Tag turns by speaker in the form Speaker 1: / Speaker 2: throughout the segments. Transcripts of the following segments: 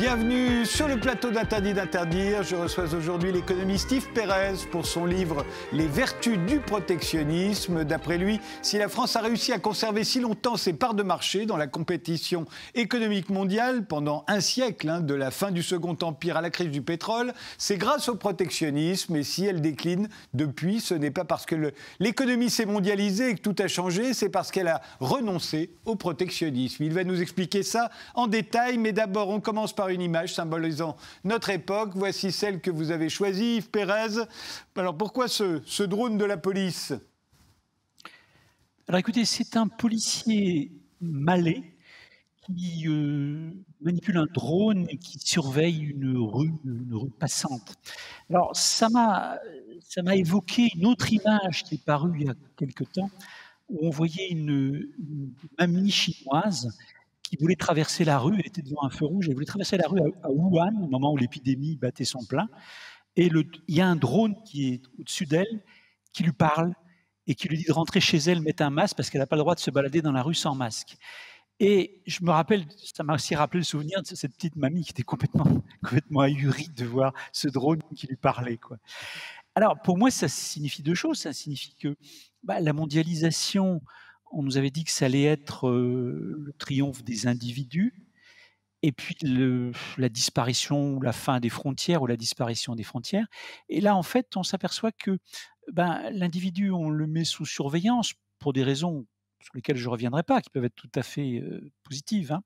Speaker 1: Bienvenue sur le plateau d'Interdit d'interdire. Je reçois aujourd'hui l'économiste Yves Pérez pour son livre Les vertus du protectionnisme. D'après lui, si la France a réussi à conserver si longtemps ses parts de marché dans la compétition économique mondiale pendant un siècle, hein, de la fin du Second Empire à la crise du pétrole, c'est grâce au protectionnisme. Et si elle décline depuis, ce n'est pas parce que l'économie s'est mondialisée et que tout a changé, c'est parce qu'elle a renoncé au protectionnisme. Il va nous expliquer ça en détail, mais d'abord, on commence par une image symbolisant notre époque. Voici celle que vous avez choisie, Yves Pérez. Alors pourquoi ce, drone de la police?
Speaker 2: Alors écoutez, c'est un policier malais qui euh, manipule un drone et qui surveille une rue, une rue passante. Alors ça m'a, ça m'a évoqué une autre image qui est parue il y a quelque temps, où on voyait une, une mamie chinoise qui voulait traverser la rue, elle était devant un feu rouge, elle voulait traverser la rue à, Wuhan, au moment où l'épidémie battait son plein. Et il y a un drone qui est au-dessus d'elle, qui lui parle et qui lui dit de rentrer chez elle, mettre un masque, parce qu'elle n'a pas le droit de se balader dans la rue sans masque. Et je me rappelle, ça m'a aussi rappelé le souvenir de cette petite mamie qui était complètement, complètement ahurie de voir ce drone qui lui parlait. Alors, pour moi, ça signifie deux choses. Ça signifie que bah, la mondialisation on nous avait dit que ça allait être le triomphe des individus, et puis la disparition ou la fin des frontières ou la disparition des frontières. Et là, en fait, on s'aperçoit que ben, l'individu, on le met sous surveillance pour des raisons sur lesquelles je ne reviendrai pas, qui peuvent être tout à fait positives. Hein.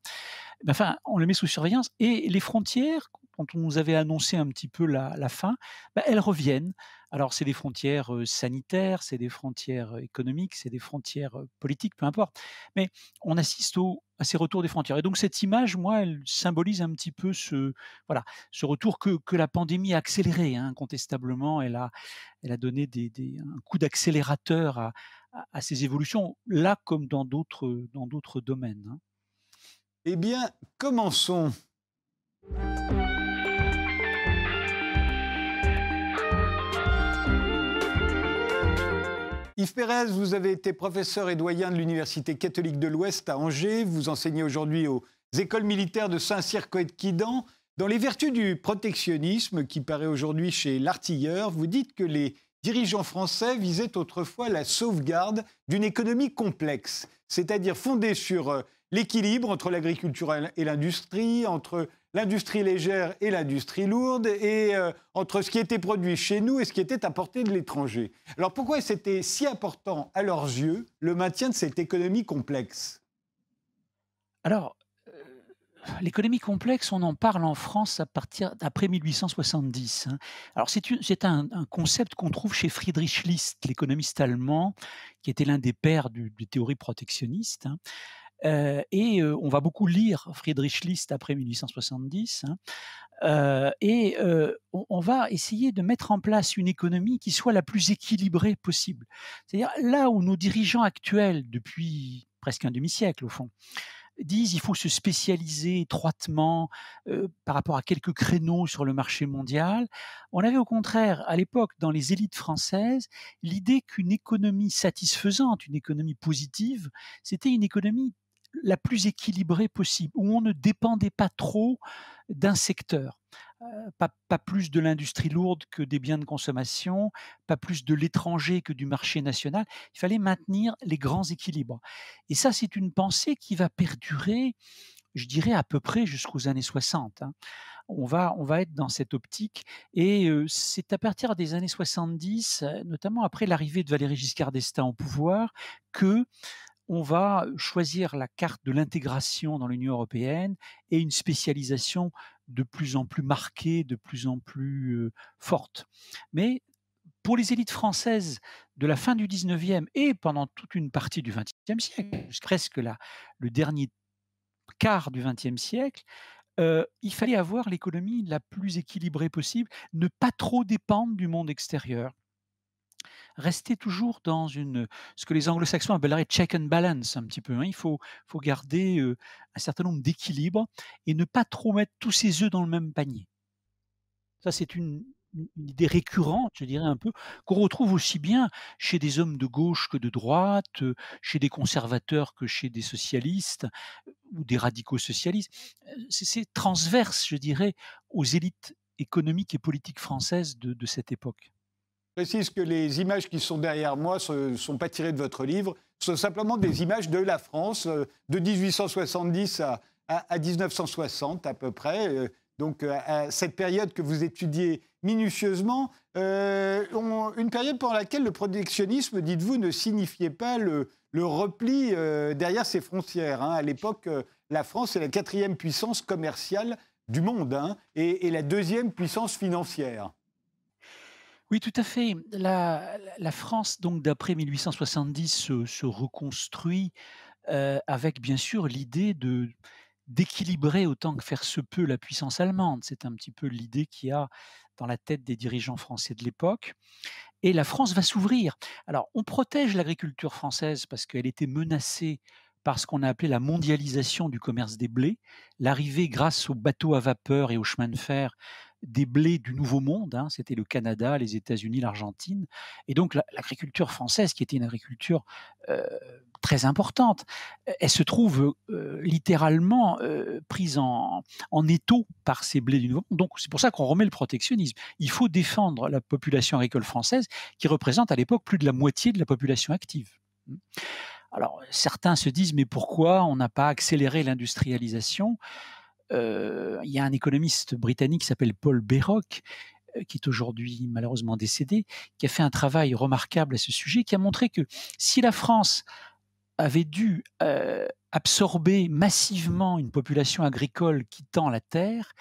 Speaker 2: enfin, on le met sous surveillance et les frontières, quand on nous avait annoncé un petit peu la, fin, bah, elles reviennent. Alors, c'est des frontières sanitaires, c'est des frontières économiques, c'est des frontières politiques, peu importe. Mais on assiste à ces retours des frontières. Et donc, cette image, moi, elle symbolise un petit peu ce, voilà, ce retour que, la pandémie a accéléré, hein, incontestablement. Elle a, elle a donné des, un coup d'accélérateur à, à, ces évolutions, là comme dans d'autres, dans d'autres domaines. Hein.
Speaker 1: Eh bien, commençons. Yves Pérez, vous avez été professeur et doyen de l'Université catholique de l'Ouest à Angers. Vous enseignez aujourd'hui aux écoles militaires de Saint-Cyr-Coët-Quidan. Dans les vertus du protectionnisme qui paraît aujourd'hui chez l'artilleur, vous dites que les dirigeants français visaient autrefois la sauvegarde d'une économie complexe, c'est-à-dire fondée sur euh, l'équilibre entre l'agriculture et l'industrie, entre l'industrie légère et l'industrie lourde, et euh, entre ce qui était produit chez nous et ce qui était apporté de l'étranger. Alors pourquoi c'était si important à leurs yeux le maintien de cette économie complexe?
Speaker 2: Alors, euh, l'économie complexe, on en parle en France à partir d'après 1870. Hein. Alors c'est un, concept qu'on trouve chez Friedrich List, l'économiste allemand, qui était l'un des pères du, des théories protectionnistes. Et on va beaucoup lire Friedrich List après 1870. Hein. Et on, va essayer de mettre en place une économie qui soit la plus équilibrée possible. C'est-à-dire là où nos dirigeants actuels, depuis presque un demi-siècle au fond, disent il faut se spécialiser étroitement par rapport à quelques créneaux sur le marché mondial. On avait au contraire, à l'époque, dans les élites françaises, l'idée qu'une économie satisfaisante, une économie positive, c'était une économie la plus équilibrée possible, où on ne dépendait pas trop d'un secteur. Euh, pas, plus de l'industrie lourde que des biens de consommation, pas plus de l'étranger que du marché national. Il fallait maintenir les grands équilibres. Et ça, c'est une pensée qui va perdurer, je dirais, à peu près jusqu'aux années 60. Hein. On va, on va être dans cette optique. Et euh, c'est à partir des années 70, notamment après l'arrivée de Valéry Giscard d'Estaing au pouvoir, que on va choisir la carte de l'intégration dans l'Union européenne et une spécialisation de plus en plus marquée, de plus en plus forte. Mais pour les élites françaises de la fin du 19e et pendant toute une partie du 20e siècle, presque là, le dernier quart du 20e siècle, il fallait avoir l'économie la plus équilibrée possible, ne pas trop dépendre du monde extérieur rester toujours dans une, ce que les anglo-saxons appelleraient check and balance un petit peu. Hein. Il faut, faut garder un certain nombre d'équilibres et ne pas trop mettre tous ses œufs dans le même panier. Ça, c'est une idée récurrente, je dirais un peu, qu'on retrouve aussi bien chez des hommes de gauche que de droite, chez des conservateurs que chez des socialistes ou des radicaux socialistes. C'est transverse, je dirais, aux élites économiques et politiques françaises de, cette époque.
Speaker 1: Je précise que les images qui sont derrière moi ne sont pas tirées de votre livre, ce sont simplement des images de la France de 1870 à, à, 1960 à peu près. Donc à cette période que vous étudiez minutieusement, euh, une période pendant laquelle le protectionnisme, dites-vous, ne signifiait pas le, repli euh, derrière ses frontières. Hein. À l'époque, euh, la France est la quatrième puissance commerciale du monde hein, et, la deuxième puissance financière.
Speaker 2: Oui, tout à fait. La, France, donc d'après 1870, se, reconstruit avec bien sûr l'idée de d'équilibrer autant que faire se peut la puissance allemande. C'est un petit peu l'idée qu'il y a dans la tête des dirigeants français de l'époque. Et la France va s'ouvrir. Alors, on protège l'agriculture française parce qu'elle était menacée par ce qu'on a appelé la mondialisation du commerce des blés, l'arrivée grâce aux bateaux à vapeur et aux chemins de fer des blés du Nouveau Monde, hein, c'était le Canada, les États-Unis, l'Argentine, et donc l'agriculture française, qui était une agriculture euh, très importante, elle se trouve euh, littéralement euh, prise en, en étau par ces blés du Nouveau Monde. Donc c'est pour ça qu'on remet le protectionnisme. Il faut défendre la population agricole française, qui représente à l'époque plus de la moitié de la population active. Alors certains se disent mais pourquoi on n'a pas accéléré l'industrialisation? Il y a un économiste britannique qui s'appelle Paul Bérock, qui est aujourd'hui malheureusement décédé, qui a fait un travail remarquable à ce sujet, qui a montré que si la France avait dû absorber massivement une population agricole quittant la terre,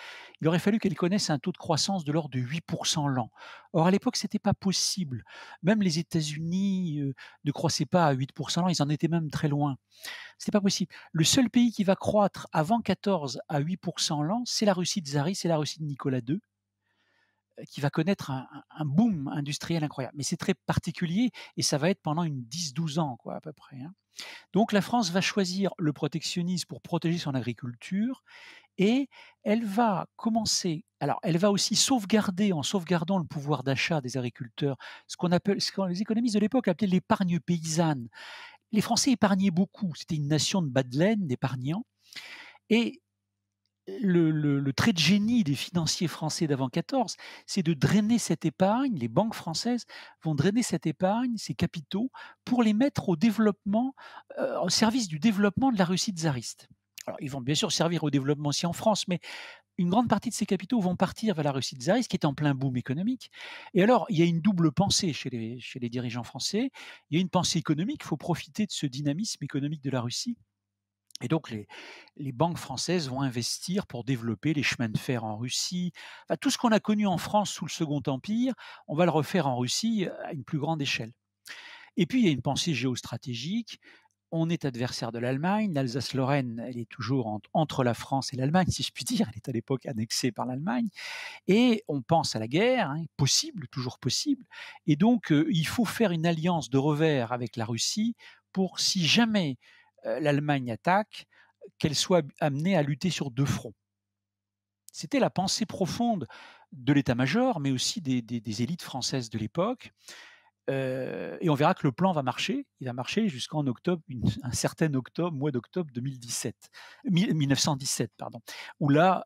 Speaker 2: il aurait fallu qu'elle connaisse un taux de croissance de l'ordre de 8% l'an. Or, à l'époque, ce n'était pas possible. Même les États-Unis ne croissaient pas à 8% l'an, ils en étaient même très loin. Ce n'était pas possible. Le seul pays qui va croître avant 14 à 8% l'an, c'est la Russie de Tsari, c'est la Russie de Nicolas II qui va connaître un, boom industriel incroyable. Mais c'est très particulier et ça va être pendant une 10-12 ans, quoi, à peu près. Hein. Donc la France va choisir le protectionnisme pour protéger son agriculture et elle va commencer, alors elle va aussi sauvegarder, en sauvegardant le pouvoir d'achat des agriculteurs, ce qu'on appelle, ce que les économistes de l'époque appelaient l'épargne paysanne. Les Français épargnaient beaucoup, c'était une nation de bas de laine, d'épargnants. Et le, trait de génie des financiers français d'avant 14, c'est de drainer cette épargne. Les banques françaises vont drainer cette épargne, ces capitaux, pour les mettre au développement, euh, au service du développement de la Russie tsariste. Alors, ils vont bien sûr servir au développement aussi en France, mais une grande partie de ces capitaux vont partir vers la Russie tsariste, qui est en plein boom économique. Et alors, il y a une double pensée chez les, chez les dirigeants français. Il y a une pensée économique, il faut profiter de ce dynamisme économique de la Russie et donc, les, banques françaises vont investir pour développer les chemins de fer en Russie. tout ce qu'on a connu en France sous le Second Empire, on va le refaire en Russie à une plus grande échelle. Et puis, il y a une pensée géostratégique. On est adversaire de l'Allemagne. L'Alsace-Lorraine, elle est toujours entre la France et l'Allemagne, si je puis dire. Elle est à l'époque annexée par l'Allemagne. Et on pense à la guerre, hein, possible, toujours possible. Et donc, euh, il faut faire une alliance de revers avec la Russie pour, si jamais l'Allemagne attaque, qu'elle soit amenée à lutter sur deux fronts. C'était la pensée profonde de l'état-major, mais aussi des, élites françaises de l'époque. Et on verra que le plan va marcher. Il va marcher jusqu'en octobre, un certain octobre, mois d'octobre 2017, 1917, pardon, où là,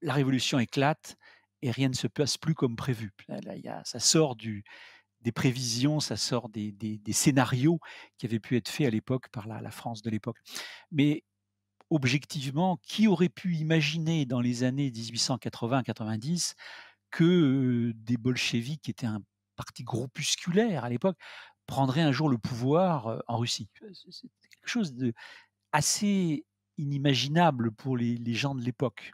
Speaker 2: la révolution éclate et rien ne se passe plus comme prévu. Là, ça sort du, des prévisions, ça sort des, scénarios qui avaient pu être faits à l'époque par la, France de l'époque. Mais objectivement, qui aurait pu imaginer dans les années 1880-90 que des bolcheviks, qui étaient un parti groupusculaire à l'époque, prendraient un jour le pouvoir en Russie? C'est quelque chose de assez inimaginable pour les gens de l'époque.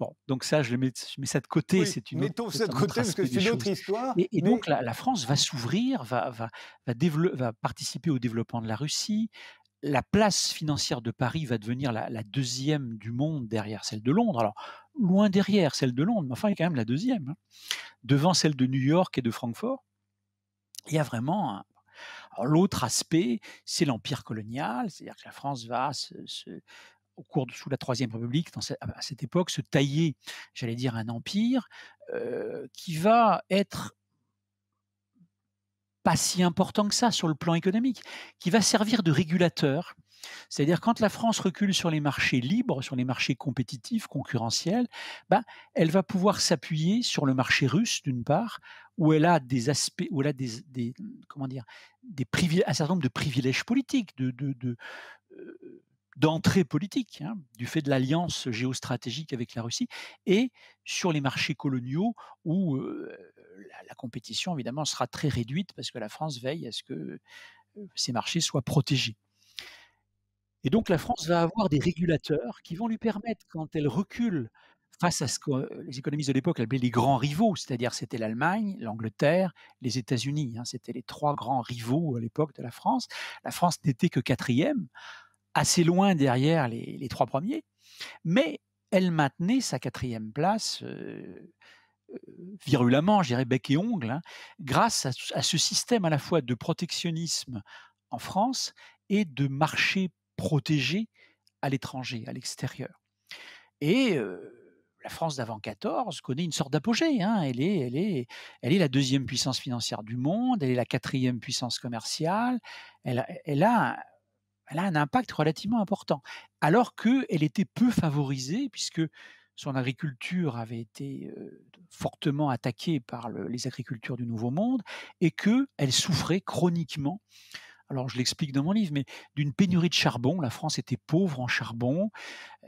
Speaker 2: Bon, donc ça, je, mets, mets ça de côté. c'est une
Speaker 1: mettons ça de côté parce que c'est une autre histoire.
Speaker 2: Et, donc la, France va s'ouvrir, va, va, va, va, participer au développement de la Russie. La place financière de Paris va devenir la, deuxième du monde derrière celle de Londres. Alors, loin derrière celle de Londres, mais enfin, quand même la deuxième. Hein. Devant celle de New York et de Francfort, il y a vraiment l'autre aspect, c'est l'empire colonial, c'est-à-dire que la France va se, au cours de, sous la Troisième République, à cette époque, se tailler, j'allais dire, un empire qui va être pas si important que ça sur le plan économique, qui va servir de régulateur. C'est-à-dire quand la France recule sur les marchés libres, sur les marchés compétitifs, concurrentiels, ben, elle va pouvoir s'appuyer sur le marché russe d'une part, où elle a des aspects, où elle a des, comment dire, un certain nombre de privilèges politiques, de, euh, d'entrée politique, hein, du fait de l'alliance géostratégique avec la Russie, et sur les marchés coloniaux où la, compétition, évidemment, sera très réduite parce que la France veille à ce que ces marchés soient protégés. Et donc la France va avoir des régulateurs qui vont lui permettre, quand elle recule face à ce que les économistes de l'époque appelaient les grands rivaux, c'est-à-dire c'était l'Allemagne, l'Angleterre, les États-Unis, hein, c'était les trois grands rivaux à l'époque de la France. La France n'était que quatrième, assez loin derrière les, trois premiers, mais elle maintenait sa quatrième place euh, euh, virulemment, je dirais bec et ongle, hein, grâce à, ce système à la fois de protectionnisme en France et de marché protégé à l'étranger, à l'extérieur. Et euh, la France d'avant 14 connaît une sorte d'apogée. Hein. Elle, est, elle, est, elle est la deuxième puissance financière du monde, elle est la quatrième puissance commerciale, elle, elle a elle a un impact relativement important, alors qu'elle était peu favorisée, puisque son agriculture avait été fortement attaquée par les agricultures du Nouveau Monde et qu'elle souffrait chroniquement alors je l'explique dans mon livre, mais d'une pénurie de charbon. La France était pauvre en charbon.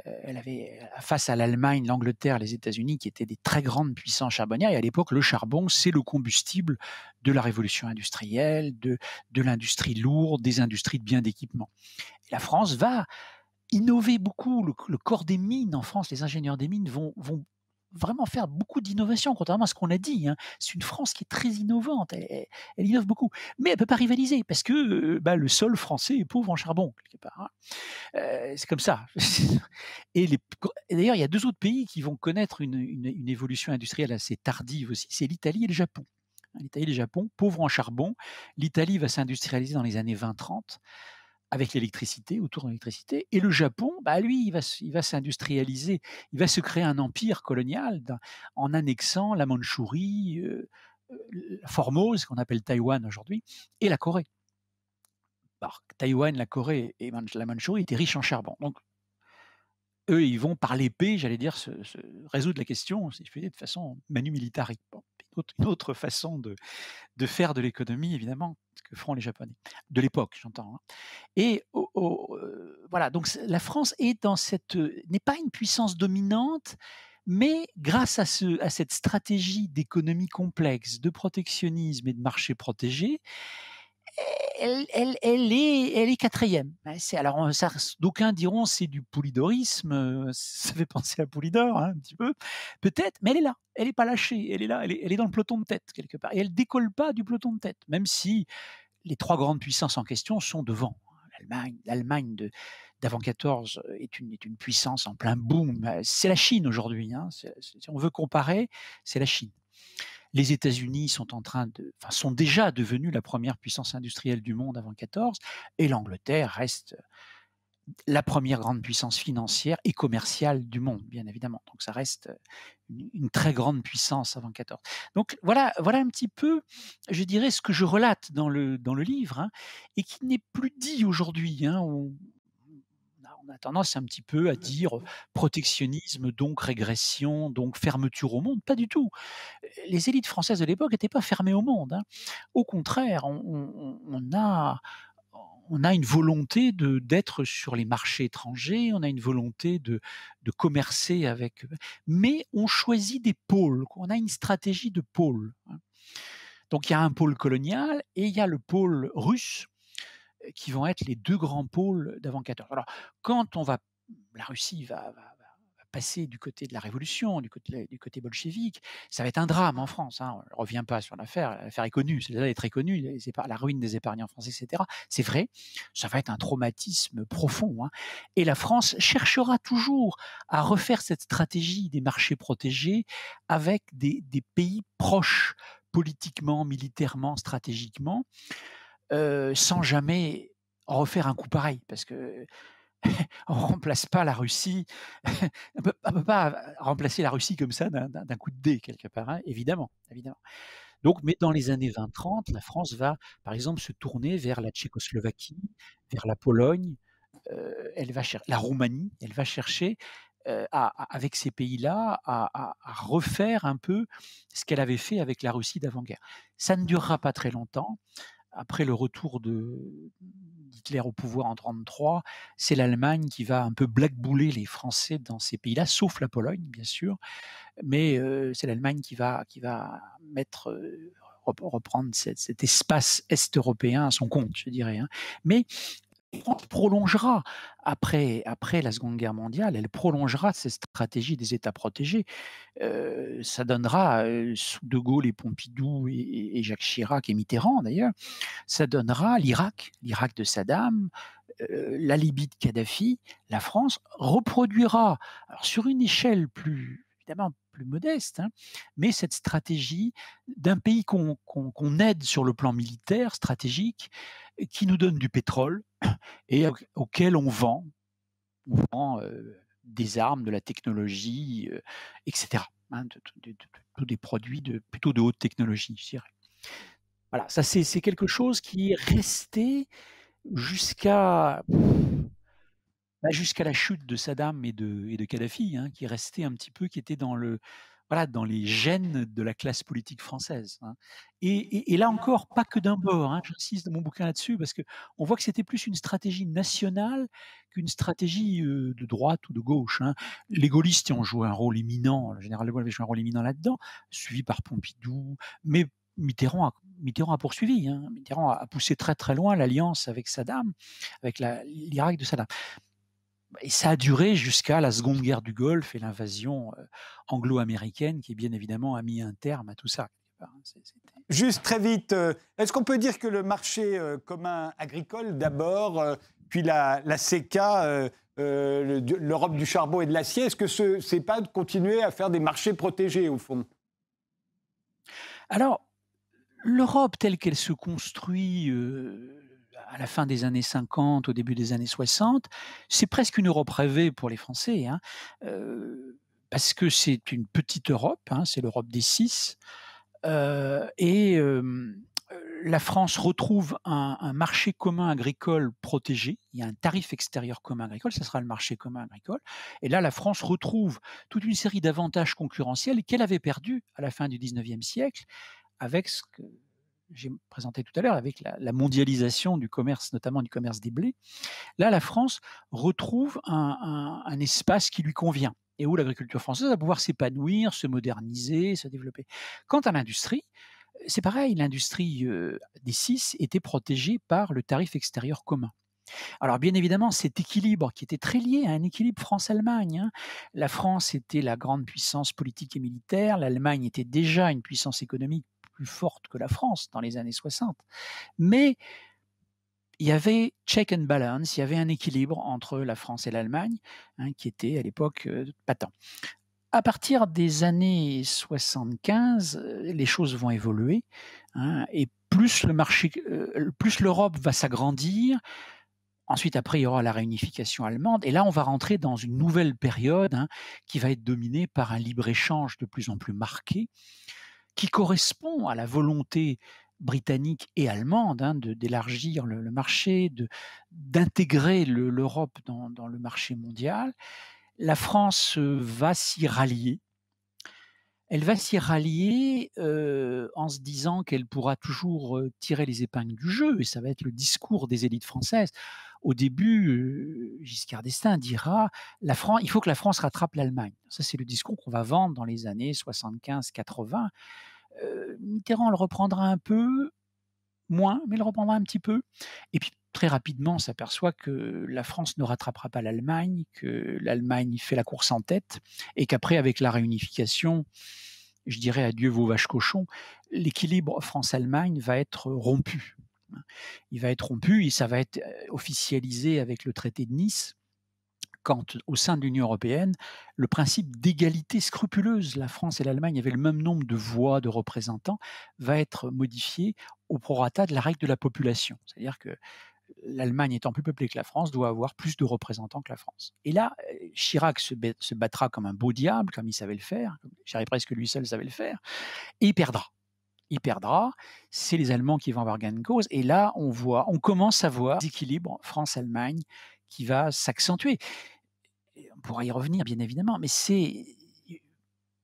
Speaker 2: elle avait face à l'Allemagne, l'Angleterre, les États-Unis, qui étaient des très grandes puissances charbonnières. Et à l'époque, le charbon, c'est le combustible de la révolution industrielle, de, de l'industrie lourde, des industries de biens d'équipement. la France va innover beaucoup. Le, corps des mines en France, les ingénieurs des mines vont, vont vraiment faire beaucoup d'innovation, contrairement à ce qu'on a dit. Hein. C'est une France qui est très innovante, elle, innove beaucoup, mais elle ne peut pas rivaliser parce que euh, bah, le sol français est pauvre en charbon, quelque part. Hein. Euh, c'est comme ça. et, d'ailleurs, il y a deux autres pays qui vont connaître une, une évolution industrielle assez tardive aussi, c'est l'Italie et le Japon. L'Italie et le Japon, pauvres en charbon. L'Italie va s'industrialiser dans les années 20-30 avec l'électricité, autour de l'électricité. Et le Japon, bah lui, il va, s'industrialiser, il va se créer un empire colonial en annexant la Mandchourie, euh, euh, Formose, qu'on appelle Taïwan aujourd'hui, et la Corée. Alors, Taïwan, la Corée et la Mandchourie étaient riches en charbon. Donc, eux, ils vont par l'épée, j'allais dire, se, résoudre la question, si je puis dire, de façon manu militari. une autre façon de faire de l'économie, évidemment, que feront les Japonais de l'époque, j'entends. Hein. Et euh, voilà, donc la France est dans cette n'est pas une puissance dominante, mais grâce à, ce, à cette stratégie d'économie complexe, de protectionnisme et de marché protégé, elle, est, quatrième. C'est, alors, d'aucuns diront c'est du polydorisme, euh, ça fait penser à Polydor hein, un petit peu, peut-être, mais elle est là, elle n'est pas lâchée, elle est là, elle est, dans le peloton de tête quelque part, et elle décolle pas du peloton de tête, même si les trois grandes puissances en question sont devant. L'Allemagne, l'Allemagne de, d'avant 14 est une, puissance en plein boom. C'est la Chine aujourd'hui. Hein. si on veut comparer, c'est la Chine. Les États-Unis sont en train de, sont déjà devenus la première puissance industrielle du monde avant 14, et l'Angleterre reste la première grande puissance financière et commerciale du monde, bien évidemment. Donc ça reste une, très grande puissance avant 14. Donc voilà, voilà un petit peu, je dirais, ce que je relate dans le, dans le livre, hein, et qui n'est plus dit aujourd'hui. Hein, a tendance un petit peu à dire protectionnisme, donc régression, donc fermeture au monde. Pas du tout. Les élites françaises de l'époque n'étaient pas fermées au monde. Hein. Au contraire, on, a on a une volonté de d'être sur les marchés étrangers, on a une volonté de, de commercer avec, mais on choisit des pôles. On a une stratégie de pôle. Hein. Donc il y a un pôle colonial et il y a le pôle russe qui vont être les deux grands pôles d'avant 14. Alors, quand on va, la Russie va, passer du côté de la révolution, du côté, du bolchevique, ça va être un drame en France. Hein. On ne revient pas sur l'affaire, l'affaire est connue, c'est est très connue, la ruine des épargnants français, etc. C'est vrai, ça va être un traumatisme profond. Hein. Et la France cherchera toujours à refaire cette stratégie des marchés protégés avec des pays proches politiquement, militairement, stratégiquement. Euh, sans jamais refaire un coup pareil. Parce que on remplace pas la Russie, on ne peut pas remplacer la Russie comme ça d'un coup de dé quelque part, hein, évidemment, évidemment. Donc, mais dans les années 20-30, la France va, par exemple, se tourner vers la Tchécoslovaquie, vers la Pologne, euh, elle va la Roumanie, elle va chercher euh, avec ces pays-là à, refaire un peu ce qu'elle avait fait avec la Russie d'avant-guerre. Ça ne durera pas très longtemps après le retour d'Hitler au pouvoir en 1933, c'est l'Allemagne qui va un peu blackbouler les Français dans ces pays-là, sauf la Pologne, bien sûr. Mais euh, c'est l'Allemagne qui va, qui va euh, reprendre cet, espace est-européen à son compte, je dirais. Hein. Mais prolongera après, après la Seconde Guerre mondiale, elle prolongera cette stratégie des États protégés. Euh, ça donnera, euh, sous De Gaulle et Pompidou et, Jacques Chirac et Mitterrand d'ailleurs, ça donnera l'Irak, l'Irak de Saddam, euh, la Libye de Kadhafi. La France reproduira, sur une échelle plus évidemment plus modeste, hein, mais cette stratégie d'un pays qu'on aide sur le plan militaire, stratégique, qui nous donne du pétrole et auquel on vend, on vend des armes, de la technologie, etc. Hein, tous des produits de, plutôt de haute technologie, je dirais. Voilà, ça c'est quelque chose qui est resté jusqu'à bah, jusqu'à la chute de Saddam et de, et de Kadhafi, hein, qui est resté un petit peu, qui était dans le, voilà, dans les gènes de la classe politique française. Hein. Et, là encore, pas que d'un bord, hein, j'insiste dans mon bouquin là-dessus, parce qu'on voit que c'était plus une stratégie nationale qu'une stratégie de droite ou de gauche. Hein. Les gaullistes ont joué un rôle éminent, le général de Gaulle avait joué un rôle éminent là-dedans, suivi par Pompidou, mais Mitterrand a, Mitterrand a poursuivi. Mitterrand a poussé très très loin l'alliance avec Saddam, avec l'Irak de Saddam et ça a duré jusqu'à la Seconde Guerre du Golfe et l'invasion anglo-américaine qui, bien évidemment, a mis un terme à tout ça. Hein,
Speaker 1: Juste très vite, est-ce qu'on peut dire que le marché commun agricole, d'abord, puis la, la CECA, l'Europe du charbon et de l'acier, est-ce que ce n'est pas de continuer à faire des marchés protégés, au fond?
Speaker 2: Alors, l'Europe telle qu'elle se construit à la fin des années 50, au début des années 60, c'est presque une Europe rêvée pour les Français, hein, euh, parce que c'est une petite Europe, hein, c'est l'Europe des six, euh, et la France retrouve un, marché commun agricole protégé. Il y a un tarif extérieur commun agricole, ce sera le marché commun agricole. Et là, la France retrouve toute une série d'avantages concurrentiels qu'elle avait perdus à la fin du 19e siècle avec ce que j'ai présenté tout à l'heure avec la, mondialisation du commerce, notamment du commerce des blés, là, la France retrouve un, espace qui lui convient et où l'agriculture française va pouvoir s'épanouir, se moderniser, se développer. Quant à l'industrie, c'est pareil, l'industrie euh, des six était protégée par le tarif extérieur commun. Alors bien évidemment, cet équilibre qui était très lié à un équilibre France-Allemagne. Hein. La France était la grande puissance politique et militaire, l'Allemagne était déjà une puissance économique forte que la France dans les années 60. Mais il y avait check and balance, il y avait un équilibre entre la France et l'Allemagne hein, qui était à l'époque euh, patent. À partir des années 75, euh, les choses vont évoluer hein, et plus le marché, euh, plus l'Europe va s'agrandir. Ensuite, après, il y aura la réunification allemande. Et là, on va rentrer dans une nouvelle période hein, qui va être dominée par un libre-échange de plus en plus marqué qui correspond à la volonté britannique et allemande hein, d'élargir le, marché, d'intégrer l'Europe dans, le marché mondial. La France va s'y rallier. Elle va s'y rallier en se disant qu'elle pourra toujours tirer les épingles du jeu, et ça va être le discours des élites françaises. Au début, Giscard d'Estaing dira il faut que la France rattrape l'Allemagne. Ça, c'est le discours qu'on va vendre dans les années 75-80. Mitterrand le reprendra un peu, moins, mais le reprendra un petit peu. Et puis très rapidement, on s'aperçoit que la France ne rattrapera pas l'Allemagne, que l'Allemagne fait la course en tête, et qu'après, avec la réunification, je dirais adieu vos vaches cochons, l'équilibre France-Allemagne va être rompu. Il va être rompu et ça va être officialisé avec le traité de Nice quand, au sein de l'Union européenne, le principe d'égalité scrupuleuse, la France et l'Allemagne avaient le même nombre de voix de représentants, va être modifié au prorata de la règle de la population. C'est-à-dire que l'Allemagne étant plus peuplée que la France, doit avoir plus de représentants que la France. Et là, Chirac se, battra comme un beau diable, comme il savait le faire, j'irais presque lui seul savait le faire, et il perdra. Il perdra, c'est les Allemands qui vont avoir gain de cause, et là, on voit, on commence à voir l'équilibre France-Allemagne qui va s'accentuer. On pourra y revenir, bien évidemment, mais c'est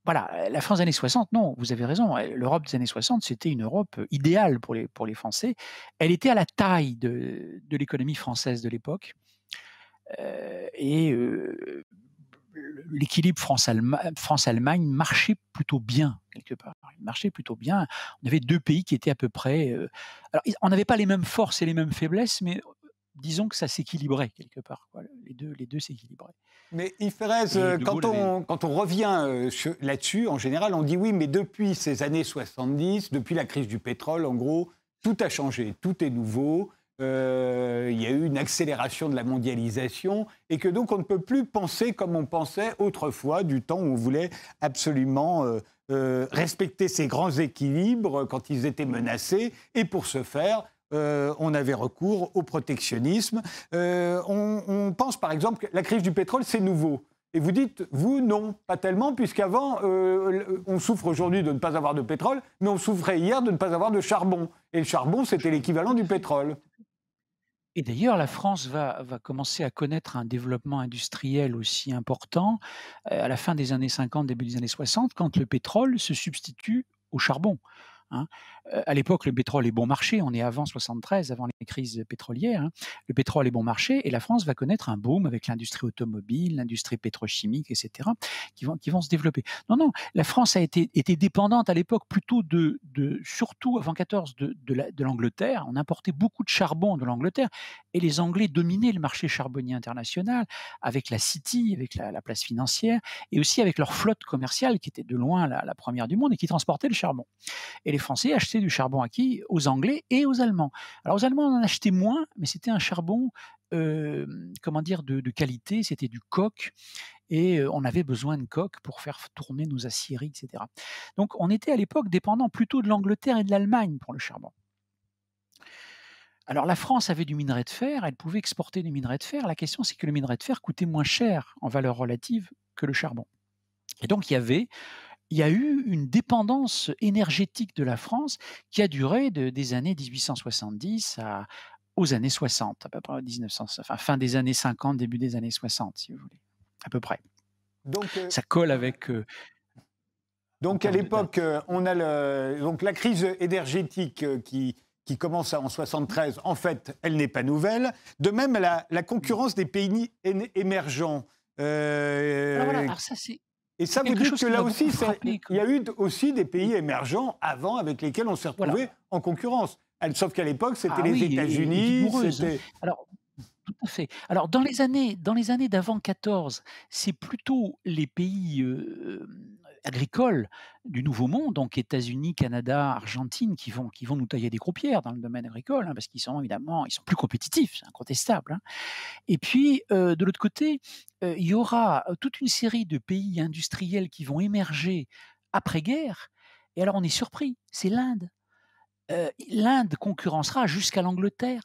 Speaker 2: voilà, la France des années 60, non, vous avez raison. L'Europe des années 60, c'était une Europe idéale pour les, pour les Français. Elle était à la taille de, de l'économie française de l'époque. et l'équilibre France-Allemagne marchait plutôt bien, quelque part. Il marchait plutôt bien. On avait deux pays qui étaient à peu près. alors, on n'avait pas les mêmes forces et les mêmes faiblesses, mais disons que ça s'équilibrait quelque part. Les deux, les deux s'équilibraient.
Speaker 1: Mais Yves euh, quand on, quand on revient euh, là-dessus, en général, on dit oui, mais depuis ces années 70, depuis la crise du pétrole, en gros, tout a changé, tout est nouveau. Euh, il y a eu une accélération de la mondialisation et que donc on ne peut plus penser comme on pensait autrefois, du temps où on voulait absolument respecter ces grands équilibres quand ils étaient menacés. Et pour ce faire, euh, on avait recours au protectionnisme. Euh, on, pense par exemple que la crise du pétrole, c'est nouveau. Et vous dites, vous, non, pas tellement, puisqu'avant, euh, on souffre aujourd'hui de ne pas avoir de pétrole, mais on souffrait hier de ne pas avoir de charbon. Et le charbon, c'était l'équivalent du pétrole.
Speaker 2: Et d'ailleurs, la France va, va, commencer à connaître un développement industriel aussi important à la fin des années 50, début des années 60, quand le pétrole se substitue au charbon. Hein. À l'époque, le pétrole est bon marché. On est avant 73, avant les crises pétrolières. Hein. Le pétrole est bon marché et la France va connaître un boom avec l'industrie automobile, l'industrie pétrochimique, etc., qui vont, qui vont se développer. Non, non, la France a été, été dépendante à l'époque plutôt de, de, surtout avant 14, de, de l'Angleterre. On importait beaucoup de charbon de l'Angleterre et les Anglais dominaient le marché charbonnier international avec la City, avec la, place financière et aussi avec leur flotte commerciale qui était de loin la, la première du monde et qui transportait le charbon. Et les Français achetaient du charbon acquis aux Anglais et aux Allemands. Alors aux Allemands, on en achetait moins, mais c'était un charbon, comment dire, de, qualité, c'était du coq, et on avait besoin de coq pour faire tourner nos aciéries, etc. Donc on était à l'époque dépendant plutôt de l'Angleterre et de l'Allemagne pour le charbon. Alors la France avait du minerai de fer, elle pouvait exporter du minerai de fer. La question, c'est que le minerai de fer coûtait moins cher en valeur relative que le charbon. Et donc il y avait il y a eu une dépendance énergétique de la France qui a duré de, des années 1870 à, aux années 60, à peu près 1900, enfin, fin des années 50, début des années 60, si vous voulez, à peu près. Donc, euh, ça colle avec. Euh,
Speaker 1: donc à l'époque, euh, on a le, donc la crise énergétique qui, qui commence en 73. En fait, elle n'est pas nouvelle. De même, la, la concurrence des pays émergents.
Speaker 2: alors voilà, alors ça c'est
Speaker 1: et ça vous dit que là aussi, il y a eu aussi des pays émergents avant avec lesquels on s'est retrouvé en concurrence. Sauf qu'à l'époque, c'était ah les États-Unis.
Speaker 2: Alors, tout à fait. Alors, dans les années, dans les années d'avant 14, c'est plutôt les pays euh, agricoles du Nouveau Monde, donc États-Unis, Canada, Argentine, qui vont, qui vont nous tailler des croupières dans le domaine agricole, hein, parce qu'ils sont évidemment ils sont plus compétitifs, c'est incontestable. Hein. Et puis, euh, de l'autre côté, euh, il y aura toute une série de pays industriels qui vont émerger après-guerre. Et alors, on est surpris, c'est l'Inde. Euh, L'Inde concurrencera jusqu'à l'Angleterre.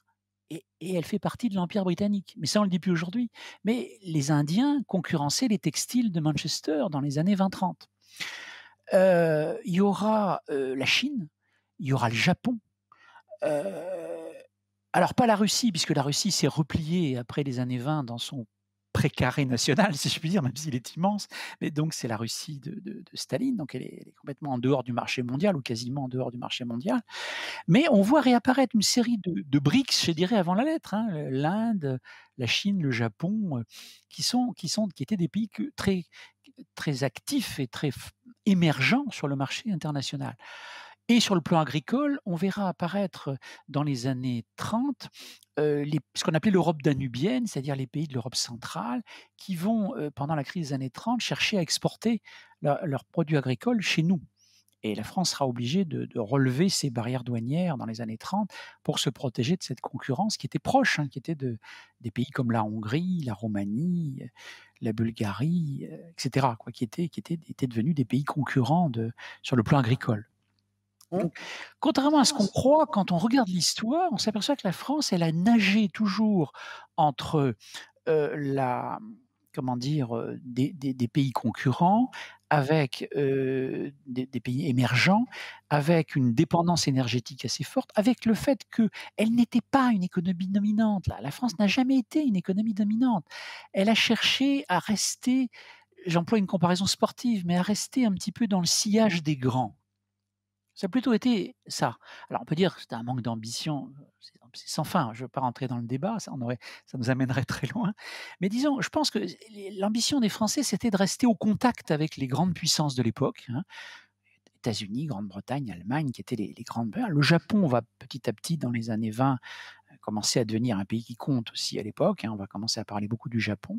Speaker 2: Et, et, elle fait partie de l'Empire britannique. Mais ça, on ne le dit plus aujourd'hui. Mais les Indiens concurrençaient les textiles de Manchester dans les années 20-30 il y aura la Chine, il y aura le Japon. alors pas la Russie, puisque la Russie s'est repliée après les années 20 dans son précaré national, si je puis dire, même s'il est immense. Mais donc c'est la Russie de, Staline, donc elle est, complètement en dehors du marché mondial ou quasiment en dehors du marché mondial. Mais on voit réapparaître une série de, de BRICS, je dirais avant la lettre, hein, l'Inde, la Chine, le Japon, qui sont qui sont qui étaient des pays très très actif et très émergent sur le marché international. Et sur le plan agricole, on verra apparaître dans les années 30 les, ce qu'on appelait l'Europe danubienne, c'est-à-dire les pays de l'Europe centrale, qui vont, pendant la crise des années 30, chercher à exporter leurs produits agricoles chez nous. Et la France sera obligée de, relever ses barrières douanières dans les années 30 pour se protéger de cette concurrence qui était proche, hein, qui était de, des pays comme la Hongrie, la Roumanie, la Bulgarie, etc., quoi, qui, étaient, qui étaient, étaient devenus des pays concurrents de, sur le plan agricole. contrairement à ce qu'on croit, quand on regarde l'histoire, on s'aperçoit que la France, elle a nagé toujours entre la, comment dire, des, pays concurrents, avec des, pays émergents, avec une dépendance énergétique assez forte, avec le fait qu'elle n'était pas une économie dominante. La France n'a jamais été une économie dominante. Elle a cherché à rester, j'emploie une comparaison sportive, mais à rester un petit peu dans le sillage des grands. Ça a plutôt été ça. Alors on peut dire que c'était un manque d'ambition, c'est sans fin, je ne veux pas rentrer dans le débat, ça nous amènerait très loin. Mais disons, je pense que l'ambition des Français, c'était de rester au contact avec les grandes puissances de l'époque. Hein. États-Unis, Grande-Bretagne, Allemagne, qui étaient les, grandes. Le Japon va petit à petit, dans les années 20, commencer à devenir un pays qui compte aussi à l'époque. Hein. On va commencer à parler beaucoup du Japon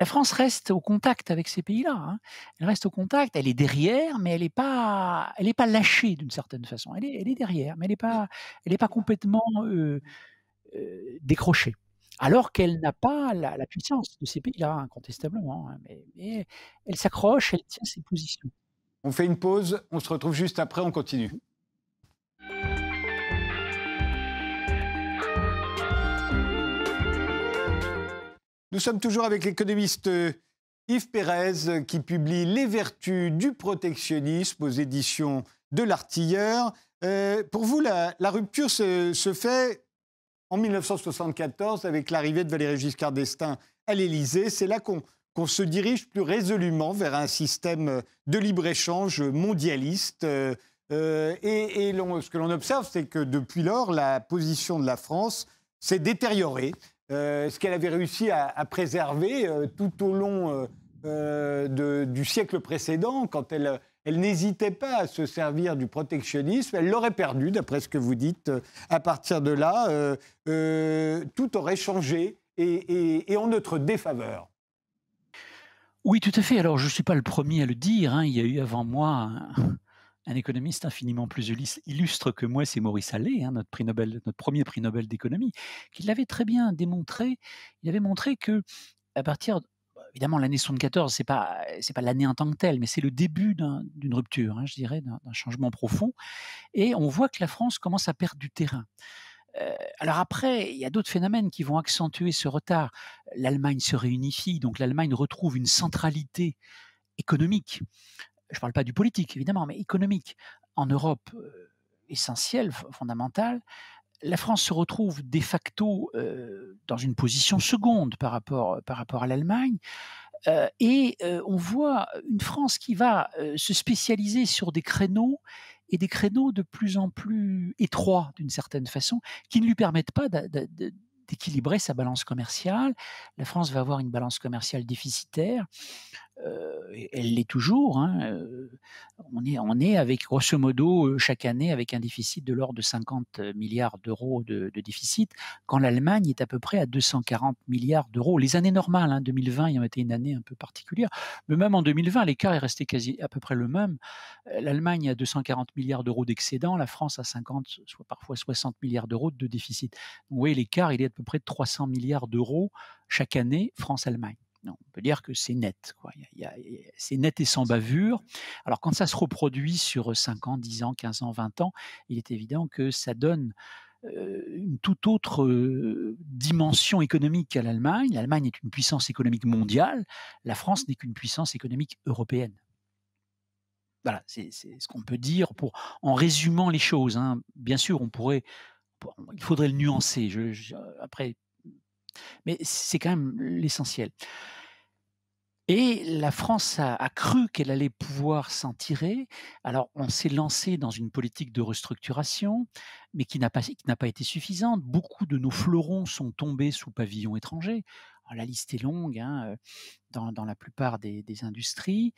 Speaker 2: la France reste au contact avec ces pays-là. Hein. Elle reste au contact, elle est derrière, mais elle n'est pas, elle est pas lâchée d'une certaine façon. Elle est, elle est derrière, mais elle n'est pas, elle est pas complètement décrochée. Alors qu'elle n'a pas la, puissance de ces pays-là, incontestablement. Hein, mais, elle s'accroche, elle tient ses positions.
Speaker 1: On fait une pause, on se retrouve juste après, on continue. Nous sommes toujours avec l'économiste euh, Yves Pérez qui publie Les vertus du protectionnisme aux éditions de l'Artilleur. Euh, pour vous, la, rupture se, fait en 1974 avec l'arrivée de Valéry Giscard d'Estaing à l'Élysée. C'est là qu'on se dirige plus résolument vers un système de libre-échange mondialiste. Euh, et, et ce que l'on observe, c'est que depuis lors, la position de la France s'est détériorée. Euh, ce qu'elle avait réussi à, préserver euh, tout au long euh, du siècle précédent, quand elle, n'hésitait pas à se servir du protectionnisme, elle l'aurait perdu, d'après ce que vous dites. À partir de là, tout aurait changé et, en notre défaveur.
Speaker 2: Oui, tout à fait. Alors, je ne suis pas le premier à le dire. Hein. Il y a eu avant moi économiste infiniment plus illustre que moi, c'est Maurice Allais, hein, notre, prix Nobel, notre premier prix Nobel d'économie, qui l'avait très bien démontré. Il avait montré que à partir évidemment, l'année 74, c'est pas c'est pas l'année en tant que telle, mais c'est le début d'une rupture, hein, je dirais, d'un changement profond. Et on voit que la France commence à perdre du terrain. Euh, alors après, il y a d'autres phénomènes qui vont accentuer ce retard. L'Allemagne se réunifie, donc l'Allemagne retrouve une centralité économique je ne parle pas du politique évidemment, mais économique, en Europe essentiel, fondamental, la France se retrouve de facto dans une position seconde par rapport, par rapport à l'Allemagne. et on voit une France qui va se spécialiser sur des créneaux et des créneaux de plus en plus étroits d'une certaine façon, qui ne lui permettent pas d'équilibrer sa balance commerciale. La France va avoir une balance commerciale déficitaire elle l'est toujours. Hein, on, est, on est avec, grosso modo, chaque année, avec un déficit de l'ordre de 50 milliards d'euros de, déficit, quand l'Allemagne est à peu près à 240 milliards d'euros. Les années normales, hein, 2020 ayant été une année un peu particulière, mais même en 2020, l'écart est resté quasi à peu près le même. L'Allemagne a 240 milliards d'euros d'excédent, la France a 50, soit parfois 60 milliards d'euros de déficit. Donc, oui, l'écart, il est à peu près de 300 milliards d'euros chaque année, France-Allemagne. Non, on peut dire que c'est net. C'est net et sans bavure. Alors quand ça se reproduit sur 5 ans, 10 ans, 15 ans, 20 ans, il est évident que ça donne une toute autre dimension économique à l'Allemagne. L'Allemagne est une puissance économique mondiale, la France n'est qu'une puissance économique européenne. Voilà, c'est ce qu'on peut dire pour, en résumant les choses. Hein. Bien sûr, on pourrait, il faudrait le nuancer. après, mais c'est quand même l'essentiel. Et la France a, cru qu'elle allait pouvoir s'en tirer. Alors, on s'est lancé dans une politique de restructuration, mais qui n'a pas, été suffisante. Beaucoup de nos fleurons sont tombés sous pavillon étranger. la liste est longue hein, dans, la plupart des, industries.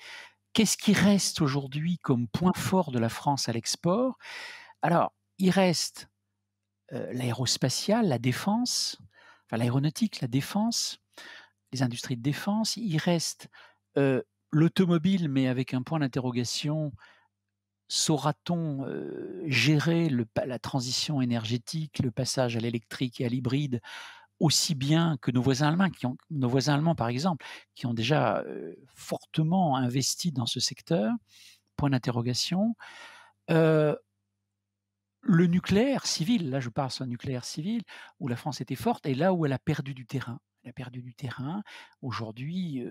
Speaker 2: Qu'est-ce qui reste aujourd'hui comme point fort de la France à l'export? Alors, il reste l'aérospatiale, la défense, l'aéronautique, la défense, les industries de défense. Il reste l'automobile, mais avec un point d'interrogation. Saura-t-on gérer la transition énergétique, le passage à l'électrique et à l'hybride aussi bien que nos voisins allemands, qui ont, nos voisins allemands par exemple, qui ont déjà fortement investi dans ce secteur? Point d'interrogation. Le nucléaire civil, là je parle sur le nucléaire civil, où la France était forte, et là où elle a perdu du terrain. Elle a perdu du terrain. Aujourd'hui,